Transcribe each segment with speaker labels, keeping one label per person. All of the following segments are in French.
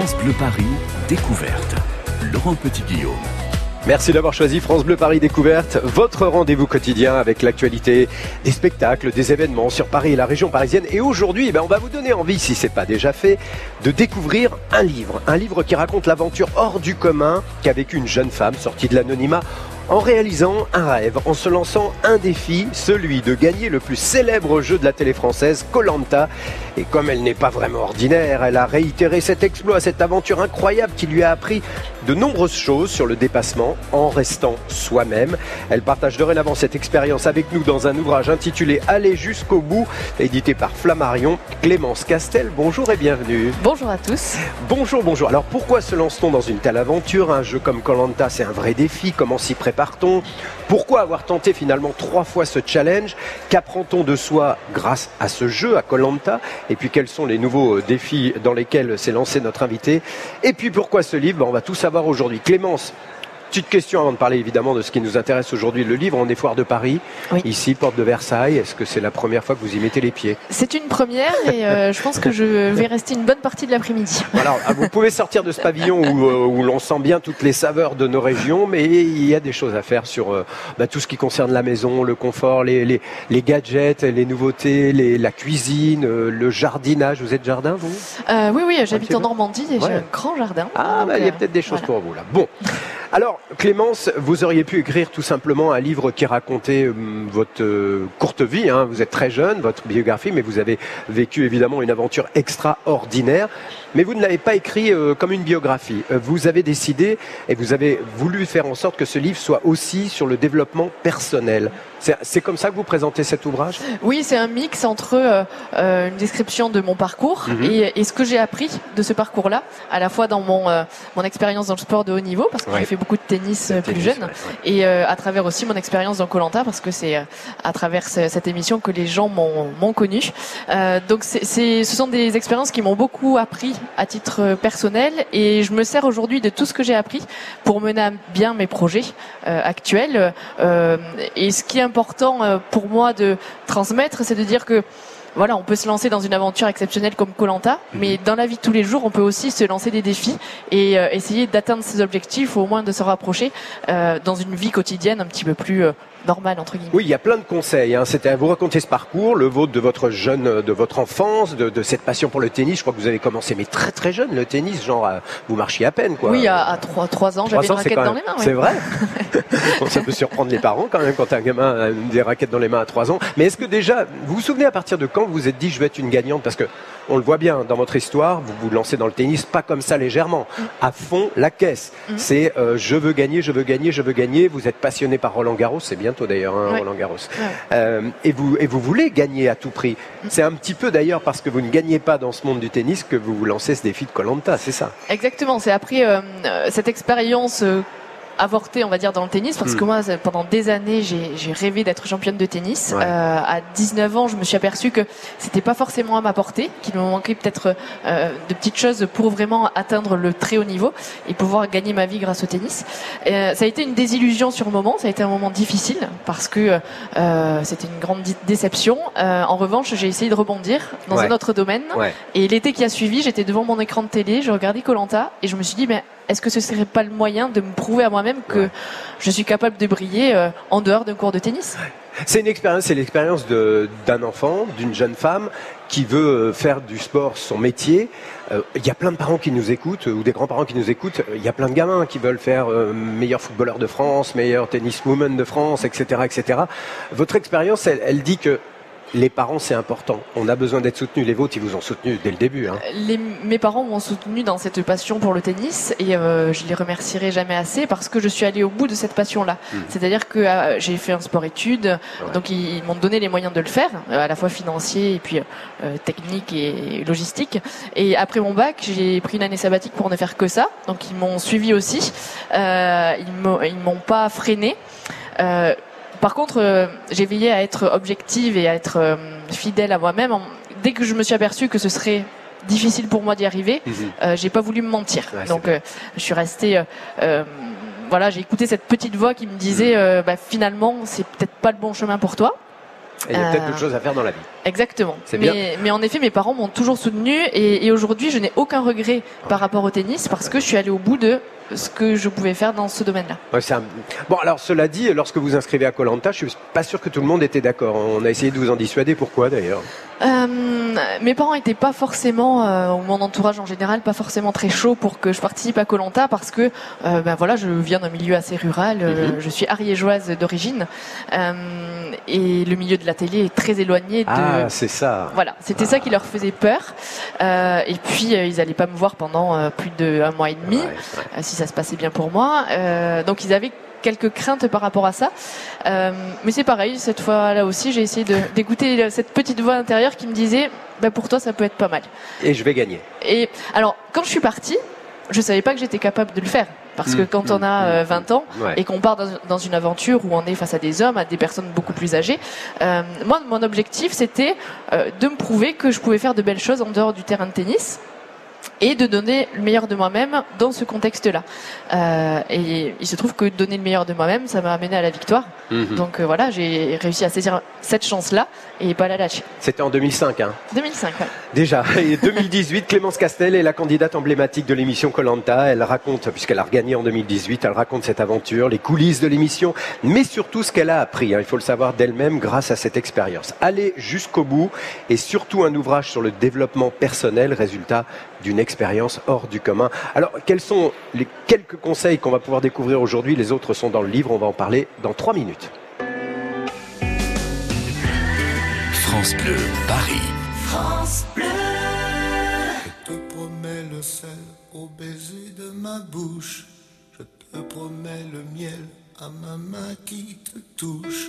Speaker 1: France Bleu Paris, découverte. Laurent Petit-Guillaume.
Speaker 2: Merci d'avoir choisi France Bleu Paris Découverte, votre rendez-vous quotidien avec l'actualité des spectacles, des événements sur Paris et la région parisienne. Et aujourd'hui, eh ben, on va vous donner envie, si c'est pas déjà fait, de découvrir un livre. Un livre qui raconte l'aventure hors du commun qu'a vécu une jeune femme sortie de l'anonymat en réalisant un rêve, en se lançant un défi, celui de gagner le plus célèbre jeu de la télé française, Colanta. Et comme elle n'est pas vraiment ordinaire, elle a réitéré cet exploit, cette aventure incroyable qui lui a appris de nombreuses choses sur le dépassement en restant soi-même. Elle partage dorénavant cette expérience avec nous dans un ouvrage intitulé Aller jusqu'au bout, édité par Flammarion. Clémence Castel, bonjour et bienvenue.
Speaker 3: Bonjour à tous.
Speaker 2: Bonjour, bonjour. Alors pourquoi se lance-t-on dans une telle aventure? Un jeu comme Colanta, c'est un vrai défi. Comment s'y Pourquoi avoir tenté finalement trois fois ce challenge Qu'apprend-on de soi grâce à ce jeu, à Colanta Et puis quels sont les nouveaux euh, défis dans lesquels s'est lancé notre invité Et puis pourquoi ce livre Ben, On va tout savoir aujourd'hui. Clémence, Petite question avant de parler évidemment de ce qui nous intéresse aujourd'hui, le livre. On est foire de Paris,
Speaker 3: Oui.
Speaker 2: ici, porte de Versailles. Est-ce que c'est la première fois que vous y mettez les pieds?
Speaker 3: C'est une première et euh, je pense que je vais rester une bonne partie de l'après-midi.
Speaker 2: Alors, ah, vous pouvez sortir de ce pavillon où, euh, où l'on sent bien toutes les saveurs de nos régions, mais il y a des choses à faire sur euh, bah, tout ce qui concerne la maison, le confort, les, les, les gadgets, les nouveautés, les, la cuisine, le jardinage. Vous êtes jardin, vous?
Speaker 3: Euh, oui, oui, j'habite en Normandie et
Speaker 2: Ouais.
Speaker 3: j'ai un grand jardin.
Speaker 2: Ah, bah, il y a peut-être des choses
Speaker 3: voilà.
Speaker 2: pour vous là. Bon. Alors, Clémence, vous auriez pu écrire tout simplement un livre qui racontait hum, votre euh, courte vie. hein. Vous êtes très jeune, votre biographie, mais vous avez vécu évidemment une aventure extraordinaire. Mais vous ne l'avez pas écrit euh, comme une biographie. Euh, vous avez décidé et vous avez voulu faire en sorte que ce livre soit aussi sur le développement personnel. C'est comme ça que vous présentez cet ouvrage?
Speaker 3: Oui, c'est un mix entre euh, euh, une description de mon parcours
Speaker 2: Mhm.
Speaker 3: et, et ce que j'ai appris de ce parcours-là, à la fois dans mon, euh, mon expérience dans le sport de haut niveau, parce que
Speaker 2: Ouais.
Speaker 3: j'ai fait beaucoup de tennis euh, plus
Speaker 2: Tennis,
Speaker 3: jeune,
Speaker 2: ouais, ouais.
Speaker 3: et euh, à travers aussi mon expérience dans Colanta parce que c'est à travers ce- cette émission que les gens m'ont connu. Euh, donc c'est c'est- ce sont des expériences qui m'ont beaucoup appris à titre euh, personnel et je me sers aujourd'hui de tout ce que j'ai appris pour mener à bien mes projets euh, actuels. Euh, et ce qui est important pour moi de transmettre, c'est de dire que voilà, on peut se lancer dans une aventure exceptionnelle comme Colanta, mais dans la vie de tous les jours, on peut aussi se lancer des défis et euh, essayer d'atteindre ses objectifs, ou au moins de se rapprocher euh, dans une vie quotidienne un petit peu plus euh, normale entre guillemets.
Speaker 2: Oui, il y a plein de conseils. Hein. C'était vous raconter ce parcours, le vôtre de votre jeune, de votre enfance, de, de cette passion pour le tennis. Je crois que vous avez commencé, mais très très jeune, le tennis, genre vous marchiez à peine, quoi.
Speaker 3: Oui, à, à 3, trois ans, j'avais une raquette dans les mains. oui.
Speaker 2: C'est vrai. Ça peut surprendre les parents quand même quand un gamin a des raquettes dans les mains à 3 ans. Mais est-ce que déjà, vous vous souvenez à partir de quand vous vous êtes dit je vais être une gagnante? Parce que on le voit bien dans votre histoire, vous vous lancez dans le tennis pas comme ça légèrement, à fond la caisse.
Speaker 3: Mm.
Speaker 2: C'est euh, je veux gagner, je veux gagner, je veux gagner. Vous êtes passionné par Roland Garros, c'est bientôt d'ailleurs hein,
Speaker 3: Ouais.
Speaker 2: Roland Garros.
Speaker 3: Ouais.
Speaker 2: Euh, et vous et vous voulez gagner à tout prix. C'est un petit peu d'ailleurs parce que vous ne gagnez pas dans ce monde du tennis que vous vous lancez ce défi de Colanta, c'est ça?
Speaker 3: Exactement, c'est après euh, euh, cette expérience avortée, on va dire, dans le tennis, parce que moi, c'est- pendant des années, j'ai rêvé d'être championne de tennis.
Speaker 2: Ouais.
Speaker 3: Euh, à 19 ans, je me suis aperçue que c'était pas forcément à ma portée, qu'il me manquait peut-être euh, de petites choses pour vraiment atteindre le très haut niveau et pouvoir gagner ma vie grâce au tennis. Euh, ça a été une désillusion sur le moment, ça a été un moment difficile parce que euh, c'était une grande déception. Euh, en revanche, j'ai essayé de rebondir dans
Speaker 2: Ouais.
Speaker 3: un autre domaine.
Speaker 2: Ouais.
Speaker 3: Et l'été qui a suivi, j'étais devant mon écran de télé, je regardais Colanta et je me suis dit, mais est-ce que ce serait pas le moyen de me prouver à moi-même que
Speaker 2: Ouais.
Speaker 3: je suis capable de briller euh, en dehors d'un cours de tennis?
Speaker 2: C'est une expérience, c'est l'expérience d'un enfant, d'une jeune femme qui veut euh, faire du sport son métier. Euh, Il y a plein de parents qui nous écoutent, ou des grands-parents qui nous écoutent. Il y a plein de gamins qui veulent faire euh, meilleur footballeur de France, meilleur tenniswoman de France, etc., etc. Votre expérience, elle, elle dit que les parents, c'est important. On a besoin d'être soutenu. Les vôtres, ils vous ont soutenu dès le début. Hein.
Speaker 3: les, Mes parents m'ont soutenu dans cette passion pour le tennis et euh, je les remercierai jamais assez parce que je suis allée au bout de cette passion-là.
Speaker 2: Mhm.
Speaker 3: C'est-à-dire que euh, j'ai fait un sport-études, donc ils, ils m'ont donné les moyens de le faire, euh, à la fois financier et puis euh, technique et logistique. Et après mon bac, j'ai pris une année sabbatique pour ne faire que ça. Donc ils m'ont suivi aussi. Euh, ils m'ont ils m'ont pas freiné. Euh, par contre, euh, j'ai veillé à être objective et à être euh, fidèle à moi-même. Dès que je me suis aperçue que ce serait difficile pour moi d'y arriver, euh, j'ai pas voulu me mentir.
Speaker 2: Ouais,
Speaker 3: Donc, je suis restée. voilà, j'ai écouté cette petite voix qui me disait, euh, bah, finalement, c'est peut-être pas le bon chemin pour toi.
Speaker 2: Et il y a peut-être d'autres choses à faire dans la vie.
Speaker 3: Exactement.
Speaker 2: Bien.
Speaker 3: Mais, mais en effet, mes parents m'ont toujours soutenu et, et aujourd'hui, je n'ai aucun regret par rapport au tennis parce que je suis allée au bout de ce que je pouvais faire dans ce domaine-là.
Speaker 2: Bon, alors cela dit, lorsque vous inscrivez à Colanta, je suis pas sûr que tout le monde était d'accord. On a essayé de vous en dissuader. Pourquoi d'ailleurs?
Speaker 3: Euh, mes parents n'étaient pas forcément, euh, ou mon entourage en général, pas forcément très chaud pour que je participe à Colanta parce que, euh, ben voilà, je viens d'un milieu assez rural. euh,
Speaker 2: Mhm.
Speaker 3: Je suis ariégeoise d'origine euh, et le milieu de la télé est très éloigné de.
Speaker 2: Ah, c'est ça.
Speaker 3: Voilà, c'était ça qui leur faisait peur. Euh, et puis euh, ils n'allaient pas me voir pendant euh, plus d'un mois et demi,
Speaker 2: Ouais, ouais.
Speaker 3: euh, si ça se passait bien pour moi. Euh, donc ils avaient quelques craintes par rapport à ça. Euh, mais c'est pareil, cette fois-là aussi, j'ai essayé d'écouter cette petite voix intérieure qui me disait, bah, pour toi, ça peut être pas mal.
Speaker 2: Et je vais gagner.
Speaker 3: Et alors, quand je suis partie, je savais pas que j'étais capable de le faire. Parce que
Speaker 2: Mm,
Speaker 3: quand on
Speaker 2: mm,
Speaker 3: a
Speaker 2: mm,
Speaker 3: euh, 20 ans
Speaker 2: Ouais.
Speaker 3: et qu'on part dans, dans une aventure où on est face à des hommes, à des personnes beaucoup plus âgées, euh, moi, mon objectif, c'était euh, de me prouver que je pouvais faire de belles choses en dehors du terrain de tennis et de donner le meilleur de moi-même dans ce contexte-là. Euh, et il se trouve que donner le meilleur de moi-même, ça m'a amené à la victoire.
Speaker 2: Mhm.
Speaker 3: Donc euh, voilà, j'ai réussi à saisir cette chance-là et pas la lâcher.
Speaker 2: C'était en 2005, hein.
Speaker 3: 2005, ouais.
Speaker 2: Déjà. Et 2018, Clémence Castel est la candidate emblématique de l'émission Colanta. Elle raconte, puisqu'elle a regagné en 2018, elle raconte cette aventure, les coulisses de l'émission, mais surtout ce qu'elle a appris. hein. Il faut le savoir d'elle-même grâce à cette expérience. Aller jusqu'au bout et surtout un ouvrage sur le développement personnel, résultat d'une expérience hors du commun. Alors, quels sont les quelques conseils qu'on va pouvoir découvrir aujourd'hui? Les autres sont dans le livre. On va en parler dans trois minutes.
Speaker 1: France Bleu, Paris.
Speaker 4: Je te promets le sel au baiser de ma bouche. Je te promets le miel à ma main qui te touche.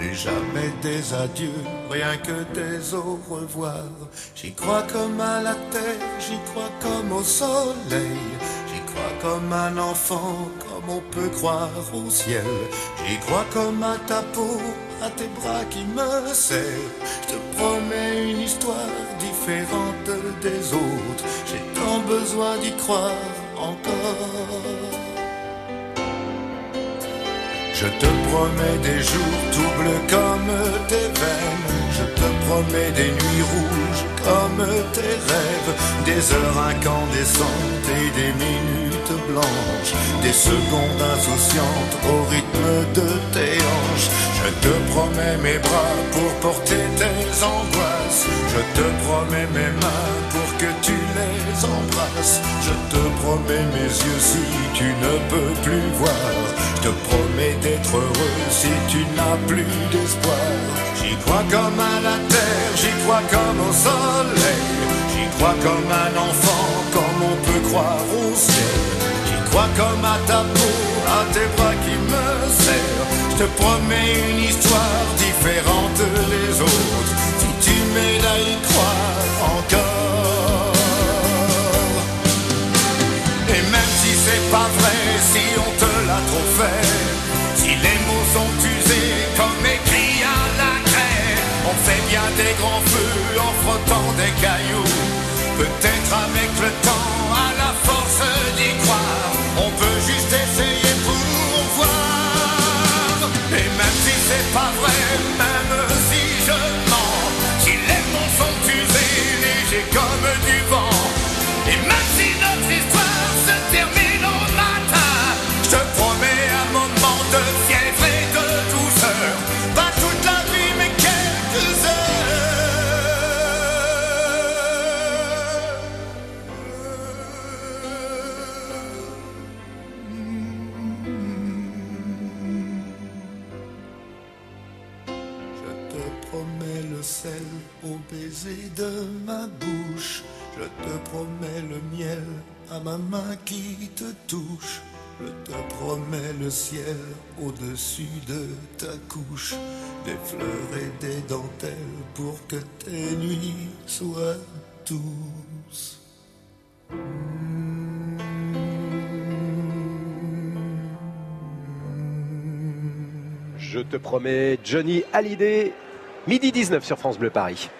Speaker 4: Jamais des adieux, rien que des au revoir. J'y crois comme à la terre, j'y crois comme au soleil. J'y crois comme un enfant, comme on peut croire au ciel. J'y crois comme à ta peau, à tes bras qui me serrent. Je te promets une histoire différente des autres. J'ai tant besoin d'y croire encore. Je te promets des jours tout bleus comme tes veines. Je te promets des nuits rouges comme tes rêves. Des heures incandescentes et des minutes blanches. Des secondes insouciantes au rythme de tes hanches. Je te promets mes bras pour porter tes angoisses. Je te promets mes mains pour que tu les Je te promets mes yeux si tu ne peux plus voir. Je te promets d'être heureux si tu n'as plus d'espoir. J'y crois comme à la terre, j'y crois comme au soleil. J'y crois comme un enfant, comme on peut croire au ciel. J'y crois comme à ta peau, à tes bras qui me serrent. Je te promets une histoire différente des autres. Si tu m'aides à y croire pas vrai, si on te l'a trop fait, si les mots sont usés comme écrit à la craie, on fait bien des grands feux en frottant des cailloux. Peut-être avec le temps, Je promets le miel à ma main qui te touche. Je te promets le ciel au-dessus de ta couche, des fleurs et des dentelles pour que tes nuits soient douces.
Speaker 2: Je te promets Johnny Hallyday, midi 19 sur France Bleu Paris.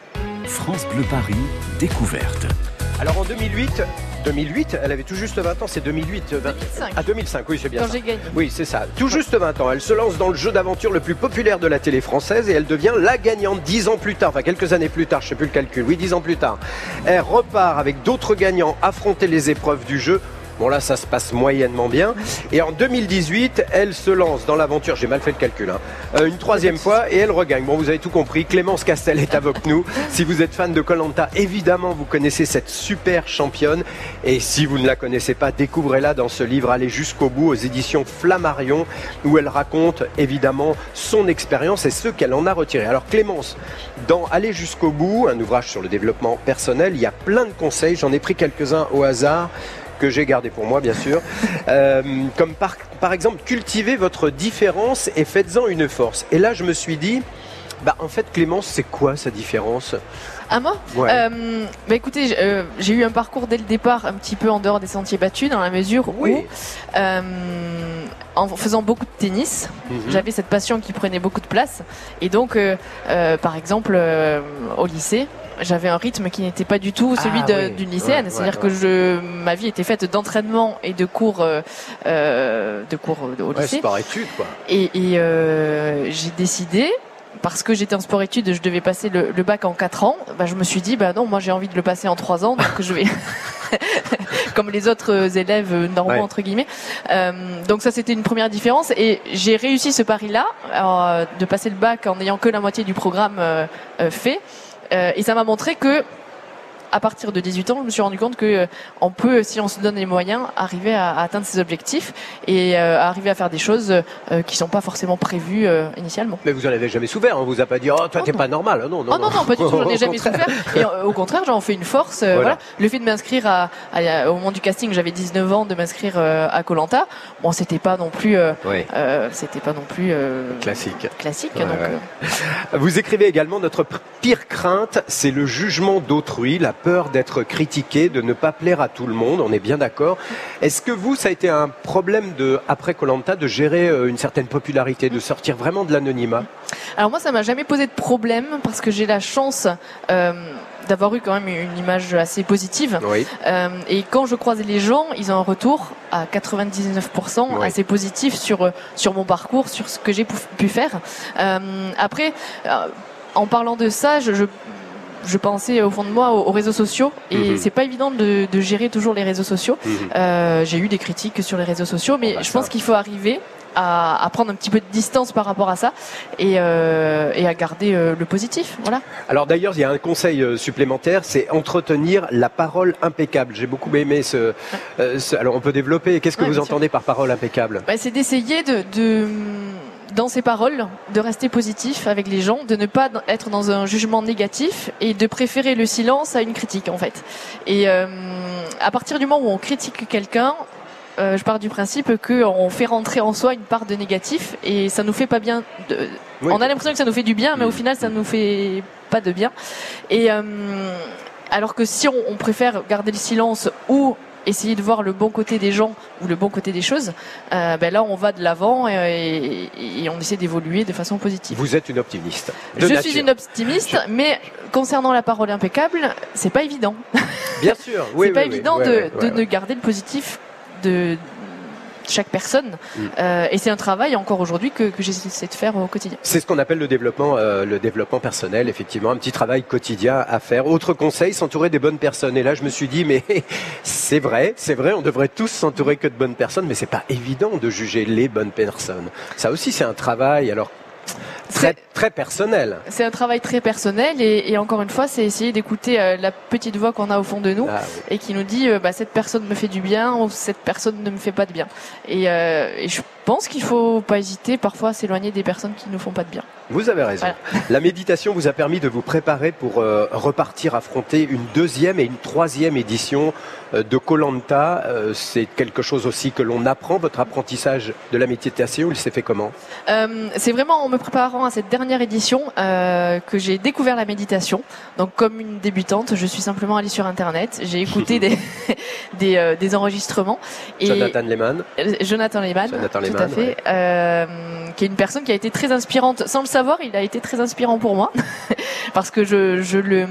Speaker 1: France Bleu Paris, découverte.
Speaker 2: Alors en 2008, 2008, elle avait tout juste 20 ans, c'est 2008. 20...
Speaker 3: 2005.
Speaker 2: Ah 2005, oui c'est bien
Speaker 3: Quand
Speaker 2: ça.
Speaker 3: j'ai gagné.
Speaker 2: Oui, c'est ça. Tout juste 20 ans. Elle se lance dans le jeu d'aventure le plus populaire de la télé française et elle devient la gagnante 10 ans plus tard, enfin quelques années plus tard, je sais plus le calcul. Oui, 10 ans plus tard. Elle repart avec d'autres gagnants affronter les épreuves du jeu. Bon là, ça se passe moyennement bien. Et en 2018, elle se lance dans l'aventure. J'ai mal fait le calcul. Hein. Euh, une troisième fois et elle regagne. Bon, vous avez tout compris. Clémence Castel est avec nous. Si vous êtes fan de Colanta, évidemment, vous connaissez cette super championne. Et si vous ne la connaissez pas, découvrez-la dans ce livre Aller jusqu'au bout aux éditions Flammarion, où elle raconte évidemment son expérience et ce qu'elle en a retiré. Alors Clémence, dans Aller jusqu'au bout, un ouvrage sur le développement personnel, il y a plein de conseils. J'en ai pris quelques-uns au hasard que j'ai gardé pour moi bien sûr, Euh, comme par, par exemple cultivez votre différence et faites-en une force. Et là je me suis dit, bah en fait Clémence c'est quoi sa différence?
Speaker 3: À moi?
Speaker 2: Ouais.
Speaker 3: Euh, bah écoutez, euh, j'ai eu un parcours dès le départ un petit peu en dehors des sentiers battus, dans la mesure
Speaker 2: Oui.
Speaker 3: où, euh, en faisant beaucoup de tennis,
Speaker 2: Mhm.
Speaker 3: j'avais cette passion qui prenait beaucoup de place. Et donc, par exemple, au lycée, j'avais un rythme qui n'était pas du tout celui
Speaker 2: Ah oui.
Speaker 3: d'une lycéenne.
Speaker 2: Ouais,
Speaker 3: C'est-à-dire
Speaker 2: ouais,
Speaker 3: que je, ma vie était faite d'entraînement et de cours, euh, euh, de cours au
Speaker 2: Ouais,
Speaker 3: lycée.
Speaker 2: sport-études quoi.
Speaker 3: Et, et, euh, j'ai décidé, parce que j'étais en sport-études, je devais passer le, le bac en 4 ans, bah, je me suis dit, bah non, moi j'ai envie de le passer en 3 ans, donc je vais... comme les autres élèves normaux,
Speaker 2: Ouais.
Speaker 3: entre guillemets. Euh, donc ça, c'était une première différence. Et j'ai réussi ce pari-là, euh, de passer le bac en n'ayant que la moitié du programme euh, euh, fait. Euh, et ça m'a montré que à partir de 18 ans, je me suis rendu compte que euh, on peut, si on se donne les moyens, arriver à, à atteindre ses objectifs et euh, arriver à faire des choses euh, qui sont pas forcément prévues euh, initialement.
Speaker 2: Mais vous en avez jamais souffert, on vous a pas dit oh toi
Speaker 3: Oh,
Speaker 2: t'es
Speaker 3: non.
Speaker 2: pas normal, non non
Speaker 3: oh non non pas du tout, j'en ai jamais souffert. Et euh, au contraire, j'en fais une force. euh,
Speaker 2: Voilà.
Speaker 3: voilà. Le fait de m'inscrire à, à- au moment du casting, j'avais 19 ans, de m'inscrire euh, à Colanta. Bon, c'était pas non plus, euh,
Speaker 2: Oui,
Speaker 3: euh, c'était pas non plus euh,
Speaker 2: classique.
Speaker 3: classique.
Speaker 2: Ouais,
Speaker 3: donc,
Speaker 2: ouais. Vous écrivez également notre pire crainte, c'est le jugement d'autrui, la peur d'être critiqué, de ne pas plaire à tout le monde. On est bien d'accord. Est-ce que vous, ça a été un problème de après Colanta de gérer euh, une certaine popularité, de sortir vraiment de l'anonymat?
Speaker 3: Alors moi, ça m'a jamais posé de problème parce que j'ai la chance euh, d'avoir eu quand même une image assez positive.
Speaker 2: Oui.
Speaker 3: Euh, et quand je croise les gens, ils ont un retour à 99%
Speaker 2: Oui.
Speaker 3: assez positif sur sur mon parcours, sur ce que j'ai pu, pu faire. Euh, après, euh, en parlant de ça, je, je je pensais au fond de moi aux, aux réseaux sociaux et
Speaker 2: Mhm.
Speaker 3: c'est pas évident de, de gérer toujours les réseaux sociaux. Euh, j'ai eu des critiques sur les réseaux sociaux, mais
Speaker 2: bah,
Speaker 3: je
Speaker 2: ça.
Speaker 3: pense qu'il faut arriver à, à prendre un petit peu de distance par rapport à ça et, euh, et à garder euh, le positif. Voilà.
Speaker 2: Alors d'ailleurs, il y a un conseil supplémentaire, c'est entretenir la parole impeccable. J'ai beaucoup aimé ce, ce- Alors on peut développer. Qu'est-ce que
Speaker 3: Ouais,
Speaker 2: vous
Speaker 3: sûr.
Speaker 2: entendez par parole impeccable?
Speaker 3: Bah, c'est d'essayer de, de, dans ses paroles, de rester positif avec les gens, de ne pas être dans un jugement négatif et de préférer le silence à une critique en fait. Et euh, à partir du moment où on critique quelqu'un, euh, je pars du principe qu'on fait rentrer en soi une part de négatif et ça nous fait pas bien. De...
Speaker 2: Oui.
Speaker 3: On a l'impression que ça nous fait du bien, mais au
Speaker 2: Mm.
Speaker 3: final ça nous fait pas de bien. Et euh, alors que si on, on préfère garder le silence ou essayer de voir le bon côté des gens ou le bon côté des choses, euh, ben là on va de l'avant et, et- et on essaie d'évoluer de façon positive.
Speaker 2: Vous êtes une optimiste. de
Speaker 3: Je
Speaker 2: nature.
Speaker 3: suis une optimiste, mais concernant la parole impeccable, c'est pas évident.
Speaker 2: Bien sûr. Oui,
Speaker 3: c'est pas
Speaker 2: oui, oui.
Speaker 3: évident de, de garder le positif de chaque personne.
Speaker 2: Mm.
Speaker 3: Euh, et c'est un travail encore aujourd'hui que, que j'essaie de faire au quotidien.
Speaker 2: C'est ce qu'on appelle le développement, euh, le développement personnel, effectivement, un petit travail quotidien à faire. Autre conseil, s'entourer des bonnes personnes. Et là, je me suis dit, mais c'est vrai, c'est vrai, on devrait tous s'entourer que de bonnes personnes, mais c'est pas évident de juger les bonnes personnes. Ça aussi, c'est un travail, alors très
Speaker 3: C'est-
Speaker 2: très personnel.
Speaker 3: C'est un travail très personnel et, et encore une fois, c'est essayer d'écouter euh, la petite voix qu'on a au fond de nous.
Speaker 2: Ah, oui.
Speaker 3: et qui nous dit euh, bah, cette personne me fait du bien ou cette personne ne me fait pas de bien. Et, euh, et je pense qu'il faut pas hésiter parfois à s'éloigner des personnes qui nous font pas de bien.
Speaker 2: Vous avez raison.
Speaker 3: Voilà.
Speaker 2: La méditation vous a permis de vous préparer pour euh, repartir affronter une deuxième et une troisième édition euh, de Colanta. c'est quelque chose aussi que l'on apprend. Votre apprentissage de la méditation, il s'est fait comment?
Speaker 3: C'est vraiment en me préparant à cette dernière édition euh, que j'ai découvert la méditation. Donc comme une débutante, je suis simplement allée sur internet, j'ai écouté des des, euh, des enregistrements et
Speaker 2: Jonathan Lehman.
Speaker 3: Euh, Jonathan Lehman,
Speaker 2: Jonathan
Speaker 3: tout
Speaker 2: Lehman,
Speaker 3: à fait, euh, qui est une personne qui a été très inspirante. Sans le savoir, il a été très inspirant pour moi parce que je, je le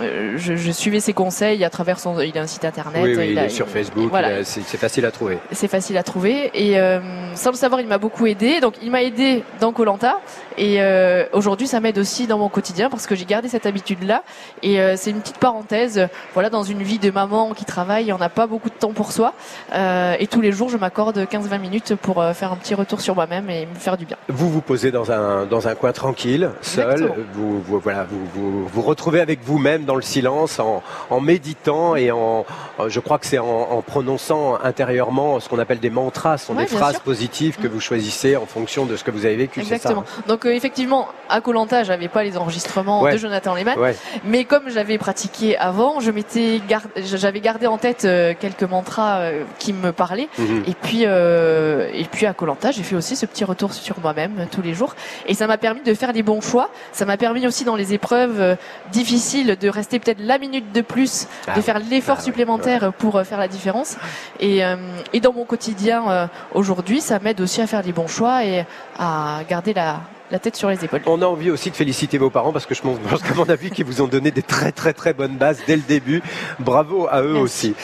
Speaker 3: euh, je, suivais ses conseils à travers son. Il a un site internet.
Speaker 2: Oui, il, est sur Facebook. Voilà. C'est facile à trouver.
Speaker 3: C'est facile à trouver. Et euh, sans le savoir, il m'a beaucoup aidé. Donc, il m'a aidé dans Colanta. Et euh, aujourd'hui, ça m'aide aussi dans mon quotidien parce que j'ai gardé cette habitude-là. Et c'est une petite parenthèse. Voilà, dans une vie de maman qui travaille, on n'a pas beaucoup de temps pour soi. et tous les jours, je m'accorde 15-20 minutes pour faire un petit retour sur moi-même et me faire du bien.
Speaker 2: Vous vous posez dans un dans un coin tranquille, seul. Vous, vous, voilà, vous, vous vous retrouvez avec vous-même dans le silence, en, méditant et en, je crois que c'est en, prononçant intérieurement ce qu'on appelle des mantras, ce sont des phrases positives que mm. vous choisissez en fonction de ce que vous avez vécu.
Speaker 3: Exactement. Donc euh, effectivement, à Colanta, j'avais pas les enregistrements de Jonathan Lehmann, mais comme j'avais pratiqué avant, je m'étais j'avais gardé en tête euh, quelques mantras euh, qui me parlaient. Mhm. Et puis et puis à Colanta, j'ai fait aussi ce petit retour sur moi-même tous les jours, et ça m'a permis de faire les bons choix. Ça m'a permis aussi dans les épreuves difficiles de rester peut-être la minute de plus, de ah faire l'effort ah supplémentaire pour euh, faire la différence. Et, euh, et dans mon quotidien euh, aujourd'hui, ça m'aide aussi à faire les bons choix et à garder la, la tête sur les épaules.
Speaker 2: On a envie aussi de féliciter vos parents parce que je pense qu'à mon avis qu'ils vous ont donné des très très très bonnes bases dès le début. Bravo à eux aussi.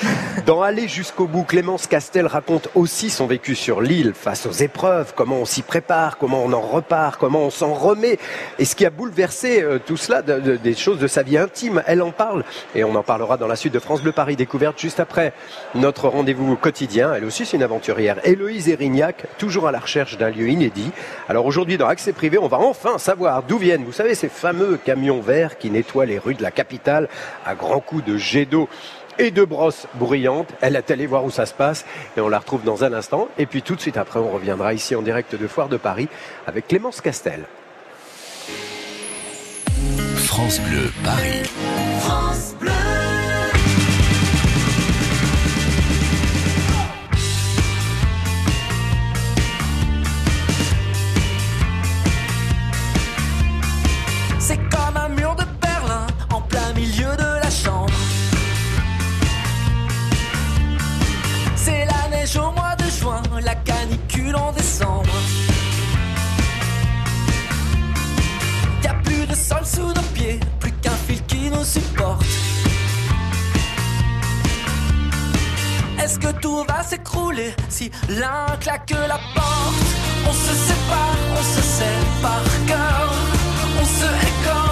Speaker 2: Dans Aller jusqu'au bout, Clémence Castel raconte aussi son vécu sur l'île face aux épreuves, comment on s'y prépare, comment on en repart, comment on s'en remet et ce qui a bouleversé euh, tout cela, des choses de sa vie intime. Elle en parle et on en parlera dans la suite de France Bleu Paris Découverte juste après notre rendez-vous quotidien. Elle aussi c'est une aventurière. Héloïse Erignac, toujours à la recherche d'un lieu inédit. Alors aujourd'hui dans Accès Privé, on va enfin savoir d'où viennent, vous savez, ces fameux camions verts qui nettoient les rues de la capitale à grands coups de jet d'eau et de brosses bruyantes. Elle est allée voir où ça se passe et on la retrouve dans un instant. Et puis tout de suite après, on reviendra ici en direct de Foire de Paris avec Clémence Castel.
Speaker 1: France Bleu Paris. France Bleu.
Speaker 5: S'écrouler si l'un claque la porte. On se sépare, on se sait par cœur, on se est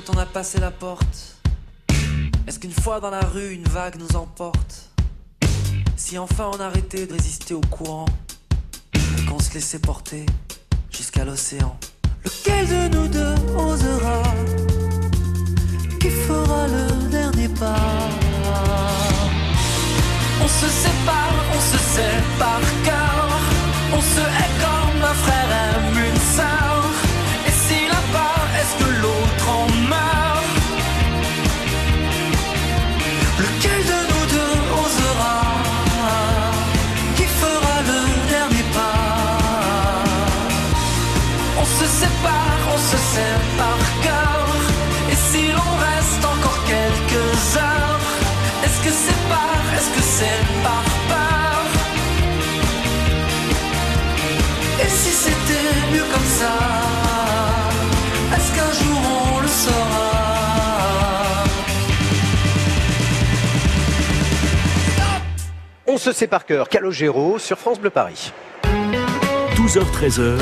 Speaker 5: Quand on a passé la porte. Est-ce qu'une fois dans la rue, une vague nous emporte? Si enfin on arrêtait de résister au courant et qu'on se laissait porter, jusqu'à l'océan. Lequel de nous deux osera? Qui fera le dernier pas? On se sépare, on se par cœur. On se hait comme un frère aime On se sépare, on se sait par cœur. Et si l'on reste encore quelques heures Est-ce que c'est par, est-ce que c'est par peur? Et si c'était mieux comme ça Est-ce qu'un jour on le saura?
Speaker 2: On se sait par cœur, Calogero sur France Bleu Paris.
Speaker 1: 12h-13h,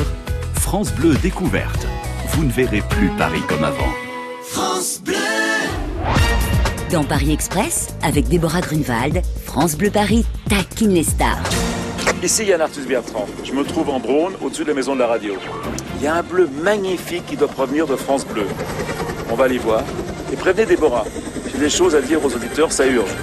Speaker 1: France Bleu découverte. Vous ne verrez plus Paris comme avant.
Speaker 5: France Bleu
Speaker 6: Dans Paris Express, avec Déborah Grunewald, France Bleu Paris taquine les stars.
Speaker 7: Ici Yann Arthus Bertrand. Je me trouve en drone au-dessus de la maison de la radio. Il y a un bleu magnifique qui doit provenir de France Bleu. On va aller voir. Et prévenez Déborah. J'ai des choses à dire aux auditeurs, ça urge.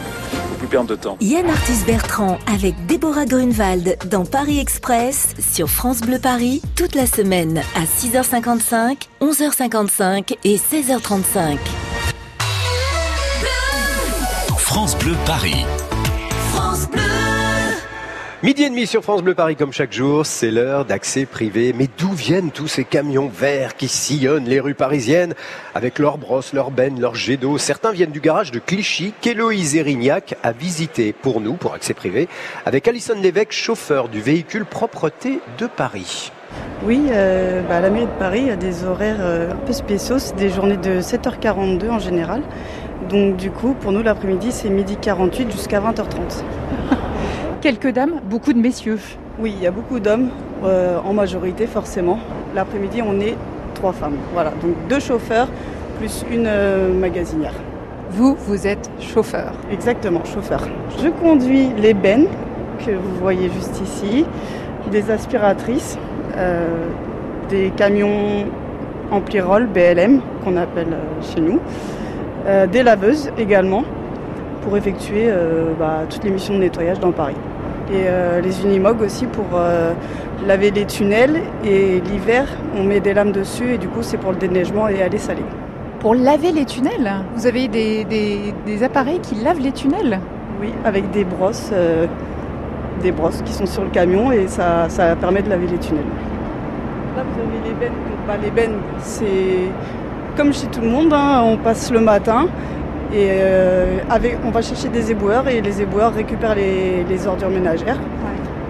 Speaker 7: Faut plus perdre de temps.
Speaker 6: Yann Arthus Bertrand avec Déborah Grunewald dans Paris Express sur France Bleu Paris toute la semaine à 6h55, 11h55 et 16h35.
Speaker 1: France Bleu Paris.
Speaker 2: Midi et demi sur France Bleu Paris comme chaque jour, c'est l'heure d'accès privé. Mais d'où viennent tous ces camions verts qui sillonnent les rues parisiennes avec leurs brosses, leurs bennes, leurs jets d'eau? Certains viennent du garage de Clichy qu'Héloïse Erignac a visité pour nous, pour accès privé, avec Alison Lévesque, chauffeur du véhicule propreté de Paris.
Speaker 8: Oui, euh, bah, à la mairie de Paris, il y a des horaires euh, un peu spéciaux, c'est des journées de 7h42 en général. Donc du coup, pour nous, l'après-midi, c'est midi 48 jusqu'à 20h30.
Speaker 9: Quelques dames, beaucoup de messieurs.
Speaker 8: Oui, il y a beaucoup d'hommes, euh, en majorité forcément. L'après-midi, on est trois femmes. Voilà, donc deux chauffeurs plus une euh, magasinière.
Speaker 9: Vous, vous êtes chauffeur.
Speaker 8: Exactement, chauffeur. Je conduis les bennes que vous voyez juste ici, des aspiratrices, euh, des camions ampli-roll BLM qu'on appelle chez nous, euh, des laveuses également pour effectuer euh, bah, toutes les missions de nettoyage dans Paris. Et euh, les unimogs aussi pour euh, laver les tunnels et l'hiver on met des lames dessus et du coup c'est pour le déneigement et aller saler.
Speaker 9: Pour laver les tunnels, vous avez des, des- des appareils qui lavent les tunnels?
Speaker 8: Oui, avec des brosses, euh, des brosses qui sont sur le camion et ça, ça permet de laver les tunnels. Là, vous avez les bennes. Bah, les bennes, c'est comme chez tout le monde, hein, on passe le matin et euh, avec, on va chercher des éboueurs et les éboueurs récupèrent les, les ordures ménagères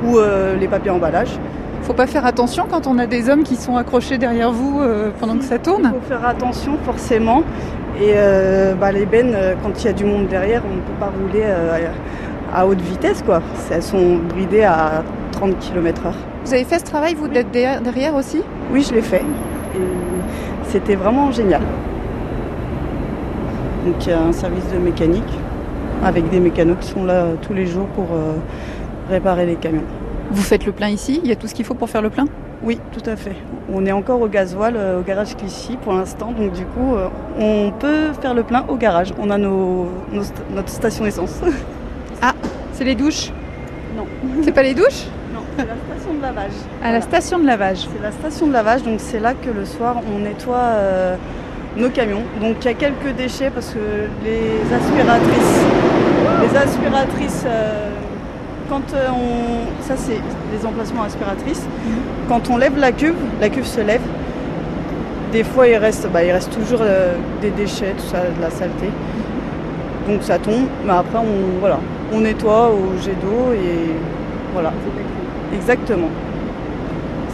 Speaker 8: ou euh, les papiers emballage.
Speaker 9: Faut pas faire attention quand on a des hommes qui sont accrochés derrière vous euh, pendant que ça
Speaker 8: Il
Speaker 9: tourne
Speaker 8: faut faire attention forcément. Et euh, bah, les bennes, quand il y a du monde derrière, on ne peut pas rouler euh, à haute vitesse. Quoi. Elles sont bridées à 30 km/h.
Speaker 9: Vous avez fait ce travail, vous, d'être derrière, derrière aussi?
Speaker 8: Oui, je l'ai fait. C'était vraiment génial. Donc il y a un service de mécanique avec des mécanos qui sont là tous les jours pour euh, réparer les camions.
Speaker 9: Vous faites le plein ici? Il y a tout ce qu'il faut pour faire le plein?
Speaker 8: Oui, tout à fait. On est encore au gasoil, euh, au garage Clichy pour l'instant. Donc du coup, euh, on peut faire le plein au garage. On a nos, notre station essence.
Speaker 9: C'est les douches?
Speaker 8: Non.
Speaker 9: C'est pas les douches?
Speaker 8: Non, c'est la station de lavage.
Speaker 9: À la station de lavage.
Speaker 8: C'est la station de lavage, donc c'est là que le soir on nettoie euh, nos camions. Donc il y a quelques déchets parce que les aspiratrices, les aspiratrices, euh, quand euh, on, ça c'est des emplacements aspiratrices. Quand on lève la cuve, la cuve se lève. Des fois il reste, bah, il reste toujours euh, des déchets, tout ça, de la saleté. Donc ça tombe, mais après on, voilà, on nettoie au jet d'eau et voilà. Exactement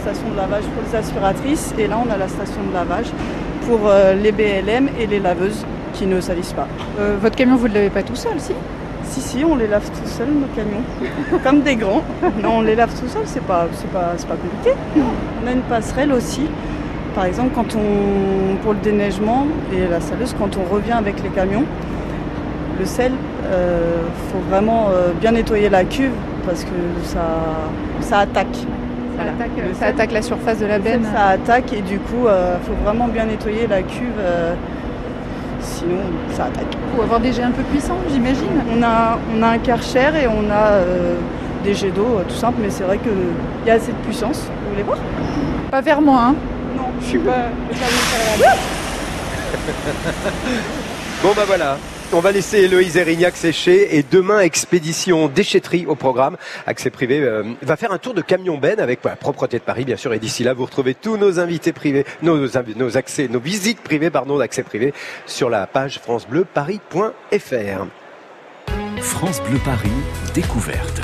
Speaker 8: station de lavage pour les aspiratrices et là on a la station de lavage pour euh, les BLM et les laveuses qui ne salissent pas.
Speaker 9: Euh, votre camion, vous ne le lavez pas tout seul, si?
Speaker 8: Si si on les lave tout seul nos camions, comme des grands. Non on les lave tout seul, c'est pas c'est pas c'est pas compliqué. On a une passerelle aussi. Par exemple quand on pour le déneigement et la saleuse quand on revient avec les camions, le sel, euh, faut vraiment euh, bien nettoyer la cuve parce que ça ça attaque.
Speaker 9: Ça,
Speaker 8: Voilà.
Speaker 9: attaque, ça la surface de la benne.
Speaker 8: ça attaque et du coup, il faut vraiment bien nettoyer la cuve. euh, sinon, ça attaque.
Speaker 9: Pour avoir des jets un peu puissants, j'imagine.
Speaker 8: On a, on a un karcher et on a euh, des jets d'eau euh, tout simple, mais c'est vrai qu'il y a assez de puissance. Vous voulez voir?
Speaker 9: Pas vers moi, hein.
Speaker 8: Non, je suis pas.
Speaker 2: Bon bah voilà. On va laisser Héloïse Erignac sécher et demain expédition déchetterie au programme. Accès privé euh, va faire un tour de camion ben avec la propreté de Paris bien sûr et d'ici là vous retrouvez tous nos invités privés, nos accès, nos visites privées pardon d'accès privé sur la page francebleuparis.fr.
Speaker 1: France Bleu Paris, découverte.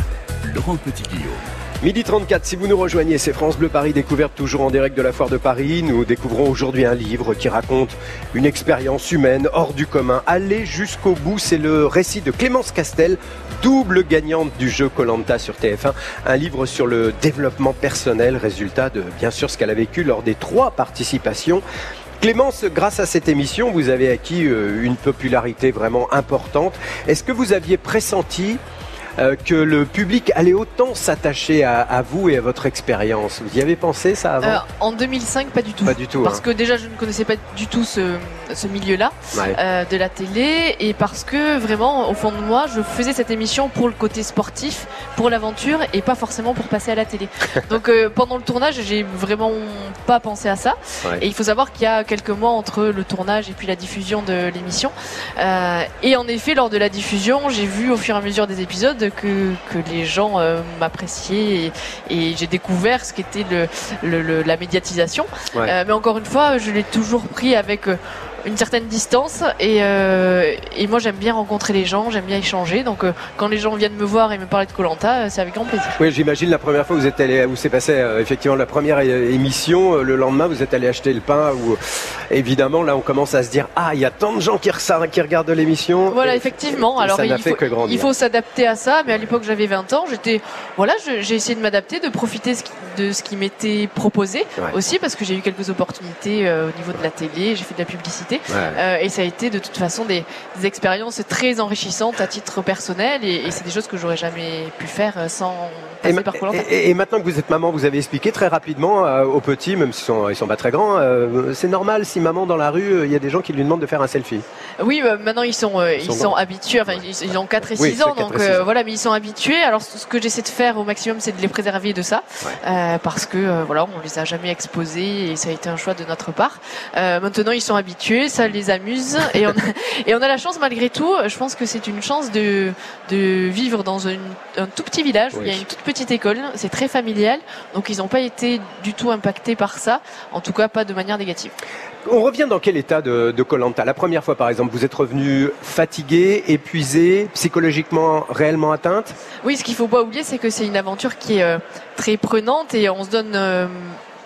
Speaker 1: Laurent Petit-Guillaume.
Speaker 2: Midi 34, si vous nous rejoignez, c'est France Bleu Paris découverte toujours en direct de la foire de Paris. Nous découvrons aujourd'hui un livre qui raconte une expérience humaine hors du commun. Allez jusqu'au bout, c'est le récit de Clémence Castel, double gagnante du jeu Colanta sur TF1. Un livre sur le développement personnel, résultat de bien sûr ce qu'elle a vécu lors des trois participations. Clémence, grâce à cette émission, vous avez acquis euh, une popularité vraiment importante. Est-ce que vous aviez pressenti euh, que le public allait autant s'attacher à, à vous et à votre expérience Vous y avez pensé ça avant
Speaker 3: Euh, en 2005, pas du tout.
Speaker 2: Pas du tout.
Speaker 3: Parce
Speaker 2: hein.
Speaker 3: que déjà, je ne connaissais pas du tout ce, ce milieu-là
Speaker 2: Ouais.
Speaker 3: euh, de la télé et parce que vraiment, au fond de moi, je faisais cette émission pour le côté sportif, pour l'aventure et pas forcément pour passer à la télé. Donc euh, pendant le tournage, j'ai vraiment pas pensé à ça.
Speaker 2: Ouais.
Speaker 3: Et il faut savoir qu'il y a quelques mois entre le tournage et puis la diffusion de l'émission. Et en effet, lors de la diffusion, j'ai vu au fur et à mesure des épisodes que, que les gens euh, m'appréciaient et, et j'ai découvert ce qu'était le, le- le- la médiatisation.
Speaker 2: Ouais.
Speaker 3: Euh, mais encore une fois, je l'ai toujours pris avec euh, une certaine distance et, euh, et moi j'aime bien rencontrer les gens, j'aime bien échanger. Donc euh, quand les gens viennent me voir et me parler de Colanta, c'est avec grand plaisir.
Speaker 2: Oui, j'imagine la première fois où vous êtes allé, où s'est passé euh, effectivement la première émission, euh, le lendemain vous êtes allé acheter le pain. Où évidemment là on commence à se dire ah il y a tant de gens qui, qui regardent l'émission.
Speaker 3: Voilà, effectivement.
Speaker 2: et
Speaker 3: Alors
Speaker 2: ça
Speaker 3: il
Speaker 2: fait
Speaker 3: faut,
Speaker 2: que
Speaker 3: il faut s'adapter à ça, mais à l'époque j'avais 20 ans, j'étais voilà, j'ai essayé de m'adapter, de profiter de ce qui m'était proposé
Speaker 2: Ouais.
Speaker 3: aussi parce que j'ai eu quelques opportunités euh, au niveau de la télé, j'ai fait de la publicité.
Speaker 2: Ouais.
Speaker 3: Euh, et ça a été de toute façon des, des expériences très enrichissantes à titre personnel et, et c'est des choses que j'aurais jamais pu faire euh, sans
Speaker 2: Et,
Speaker 3: passer
Speaker 2: ma-
Speaker 3: par
Speaker 2: et- et maintenant que vous êtes maman, vous avez expliqué très rapidement euh, aux petits, même s'ils sont, ils sont pas très grands, euh, c'est normal si maman dans la rue, il y a des gens qui lui demandent de faire un selfie.
Speaker 3: Oui, bah, maintenant ils sont
Speaker 2: Ils
Speaker 3: ils
Speaker 2: sont
Speaker 3: habitués. Enfin, ils, ils ont 4 et 6
Speaker 2: Oui, c'est
Speaker 3: ans,
Speaker 2: 4 et
Speaker 3: donc
Speaker 2: 6 ans.
Speaker 3: voilà, mais ils sont habitués. Alors ce que j'essaie de faire au maximum, c'est de les préserver de ça,
Speaker 2: Ouais.
Speaker 3: parce que voilà, on les a jamais exposés et ça a été un choix de notre part. Maintenant, ils sont habitués, ça les amuse et on a, et on a la chance malgré tout. Je pense que c'est une chance de de vivre dans une- un tout petit village où il y a une toute petite école. C'est très familial, donc ils n'ont pas été du tout impactés par ça. En tout cas, pas de manière négative.
Speaker 2: On revient dans quel état de Colanta La première fois, par exemple, vous êtes revenu fatigué, épuisé, psychologiquement réellement atteinte?
Speaker 3: Oui, ce qu'il faut pas oublier, c'est que c'est une aventure qui est euh, très prenante et on se donne euh,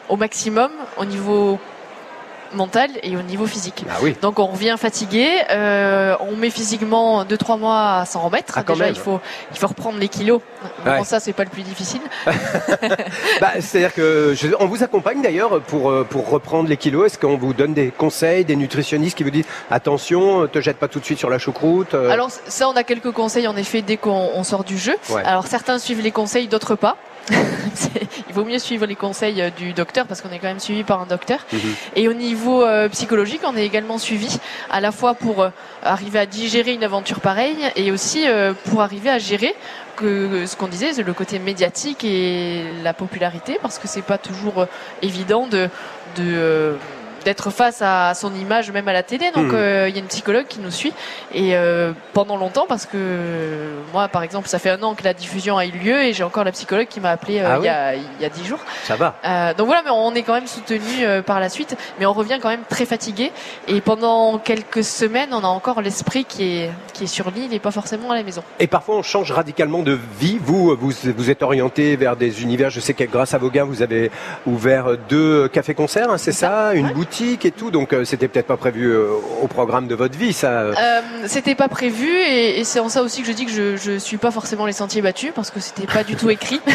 Speaker 3: au maximum au niveau mental et au niveau physique.
Speaker 2: Ah oui.
Speaker 3: Donc on revient fatigué, euh, on met physiquement 2-3 mois à s'en remettre.
Speaker 2: Ah, quand
Speaker 3: Déjà
Speaker 2: même.
Speaker 3: il faut il faut reprendre les kilos. Bon, ça c'est pas le plus difficile.
Speaker 2: Bah, C'est-à-dire que je- on vous accompagne d'ailleurs pour, euh, pour reprendre les kilos. Est-ce qu'on vous donne des conseils, des nutritionnistes qui vous disent attention, te jette pas tout de suite sur la choucroute euh,
Speaker 3: Alors ça on a quelques conseils en effet dès qu'on on sort du jeu.
Speaker 2: Ouais.
Speaker 3: Alors certains suivent les conseils, d'autres pas. Il vaut mieux suivre les conseils euh, du docteur parce qu'on est quand même suivi par un docteur.
Speaker 2: Mhm.
Speaker 3: Et au niveau euh, psychologique, on est également suivi à la fois pour euh, arriver à digérer une aventure pareille et aussi euh, pour arriver à gérer que ce qu'on disait, le côté médiatique et la popularité parce que c'est pas toujours évident de de d'être face à son image même à la télé donc
Speaker 2: Mhm.
Speaker 3: euh, il y a une psychologue qui nous suit et euh, pendant longtemps parce que euh, moi par exemple ça fait un an que la diffusion a eu lieu et j'ai encore la psychologue qui m'a appelé
Speaker 2: Ah
Speaker 3: il y a il y a dix jours
Speaker 2: Ça va.
Speaker 3: donc voilà, mais on est quand même soutenu par la suite, mais on revient quand même très fatigué. Et pendant quelques semaines, on a encore l'esprit qui est qui est sur l'île et pas forcément à la maison.
Speaker 2: Et parfois, on change radicalement de vie. Vous, vous, vous êtes orienté vers des univers. Je sais que grâce à vos gains, vous avez ouvert deux cafés-concerts, hein, c'est ça, Une boutique et tout. Donc euh, c'était peut-être pas prévu euh, au programme de votre vie, ça.
Speaker 3: Euh, c'était pas prévu et, et c'est en ça aussi que je dis que je, je suis pas forcément les sentiers battus parce que c'était pas du tout écrit.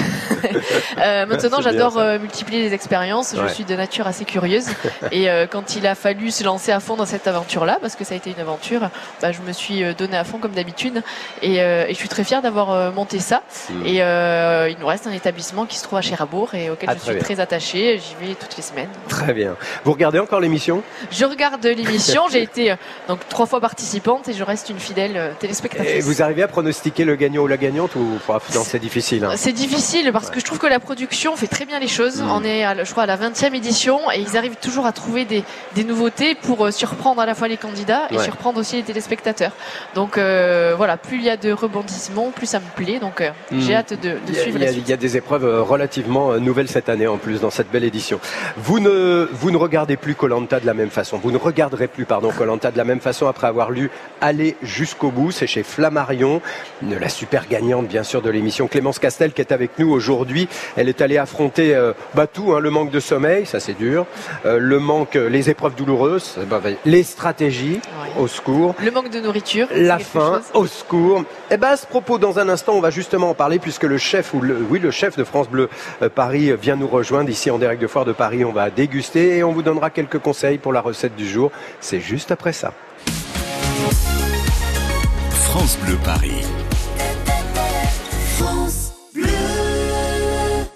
Speaker 3: Maintenant, j'adore multiplier les expériences.
Speaker 2: Ouais.
Speaker 3: Je suis de nature assez curieuse et quand il a fallu se lancer à fond dans cette aventure-là, parce que ça a été une aventure, bah, je me suis donné à fond comme d'habitude et, et je suis très fière d'avoir monté ça.
Speaker 2: Mm.
Speaker 3: Et il nous reste un établissement qui se trouve à Cherbourg et auquel
Speaker 2: Ah,
Speaker 3: je suis
Speaker 2: bien.
Speaker 3: très attachée. J'y vais toutes les semaines.
Speaker 2: Très bien. Vous regardez encore l'émission
Speaker 3: Je regarde l'émission. J'ai été euh, donc trois fois participante et je reste une fidèle euh, téléspectatrice.
Speaker 2: Et vous arrivez à pronostiquer le gagnant ou la gagnante ou c'est difficile. hein.
Speaker 3: C'est difficile parce que je trouve que la production fait très bien les choses.
Speaker 2: Mm.
Speaker 3: On est, à, je crois, à la 20e édition et ils arrivent toujours à trouver des, des nouveautés pour euh, surprendre à la fois les candidats et
Speaker 2: Ouais.
Speaker 3: surprendre aussi les téléspectateurs. Donc euh, voilà, plus il y a de rebondissements, plus ça me plaît. Donc euh,
Speaker 2: Mm.
Speaker 3: j'ai hâte de, de
Speaker 2: Il y, a,
Speaker 3: suivre
Speaker 2: il y a- il y a des épreuves relativement nouvelles cette année en plus dans cette belle édition. Vous ne, vous ne regardez plus Colanta de la même façon. Vous ne regarderez plus, pardon, Colanta de la même façon après avoir lu Aller jusqu'au bout. C'est chez Flammarion, la super gagnante bien sûr de l'émission Clémence Castel qui est avec nous aujourd'hui. Elle est allée affronter euh, bah, tout, hein, le manque de sommeil, ça c'est dur, euh, le manque, euh, les épreuves douloureuses, bah, les stratégies,
Speaker 3: Ouais.
Speaker 2: au secours.
Speaker 3: Le manque de nourriture.
Speaker 2: La faim,
Speaker 3: chose.
Speaker 2: au secours. Eh ben, à ce propos, dans un instant, on va justement en parler puisque le chef ou le, oui, le chef de France Bleu euh, Paris vient nous rejoindre ici en direct de Foire de Paris. On va déguster et on vous donnera quelques conseils pour la recette du jour. C'est juste après ça.
Speaker 1: France Bleu Paris.